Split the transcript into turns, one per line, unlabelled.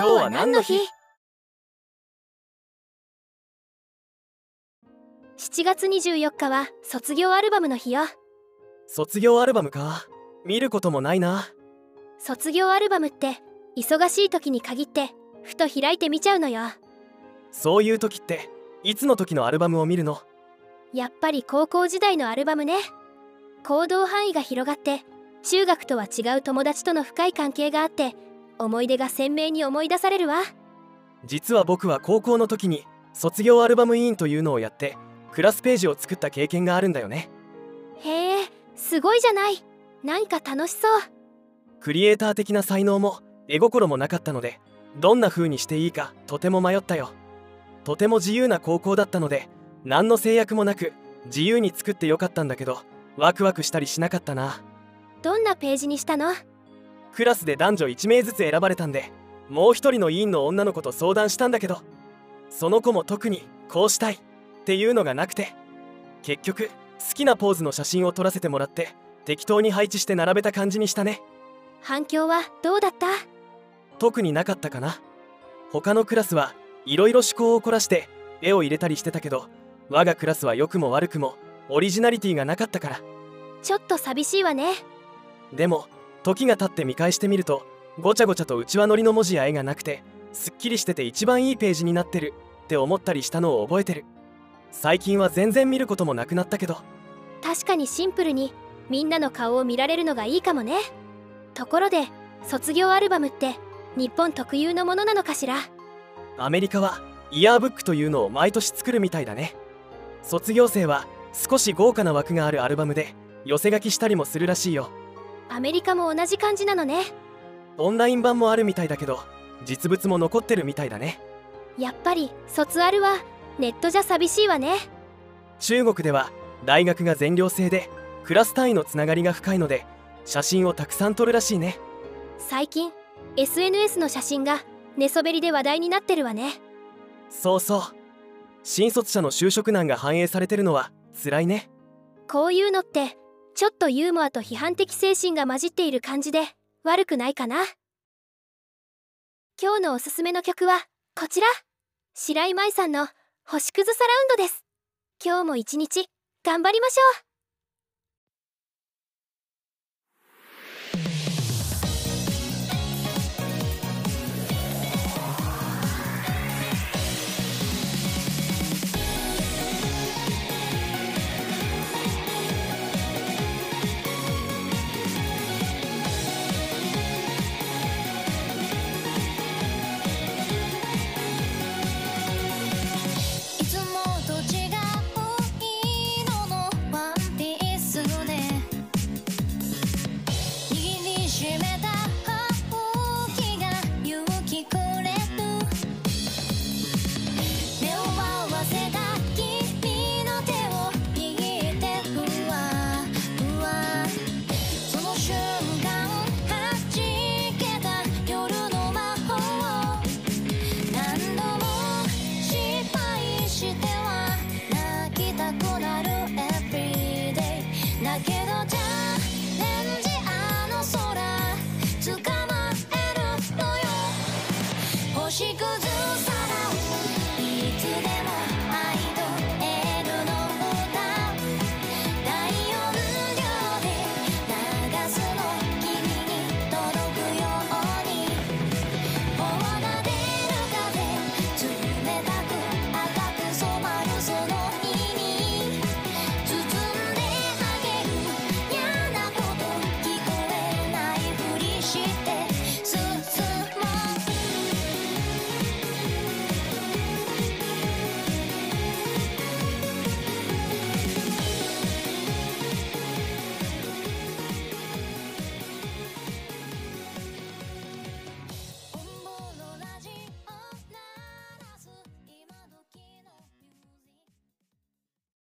今日は何の日
?7 月24日は卒業アルバムの日よ。
卒業アルバムか？見ることもないな。
卒業アルバムって忙しい時に限ってふと開いて見ちゃうのよ。
そういう時っていつの時のアルバムを見るの？
やっぱり高校時代のアルバムね。行動範囲が広がって中学とは違う友達との深い関係があって思い出が鮮明に思い出されるわ。
実は僕は高校の時に卒業アルバム委員というのをやってクラスページを作った経験があるんだよね。
へえすごいじゃない。なんか楽しそう。
クリエイター的な才能も絵心もなかったのでどんな風にしていいかとても迷ったよ。とても自由な高校だったので何の制約もなく自由に作ってよかったんだけどワクワクしたりしなかったな。
どんなページにしたの？
クラスで男女1名ずつ選ばれたんでもう一人の委員の女の子と相談したんだけどその子も特にこうしたいっていうのがなくて結局好きなポーズの写真を撮らせてもらって適当に配置して並べた感じにしたね。
反響はどうだった？
特になかったかな。他のクラスはいろいろ趣向を凝らして絵を入れたりしてたけど我がクラスは良くも悪くもオリジナリティがなかったから。
ちょっと寂しいわね。
でも時が経って見返してみるとごちゃごちゃとうちわのりの文字や絵がなくてすっきりしてて一番いいページになってるって思ったりしたのを覚えてる。最近は全然見ることもなくなったけど。
確かにシンプルにみんなの顔を見られるのがいいかもね。ところで卒業アルバムって日本特有のものなのかしら？
アメリカはイヤーブックというのを毎年作るみたいだね。卒業生は少し豪華な枠があるアルバムで寄せ書きしたりもするらしいよ
アメリカも同じ感じなのね。
オンライン版もあるみたいだけど実物も残ってるみたいだね。
やっぱり卒アルはネットじゃ寂しいわね。
中国では大学が全寮制でクラス単位のつながりが深いので写真をたくさん撮るらしいね。
最近 SNS の写真が寝そべりで話題になってるわね。
そうそう。新卒者の就職難が反映されてるのは辛いね。
こういうのってちょっとユーモアと批判的精神が混じっている感じで悪くないかな？今日のおすすめの曲はこちら。白井舞さんの星屑サラウンドです。今日も一日頑張りましょう。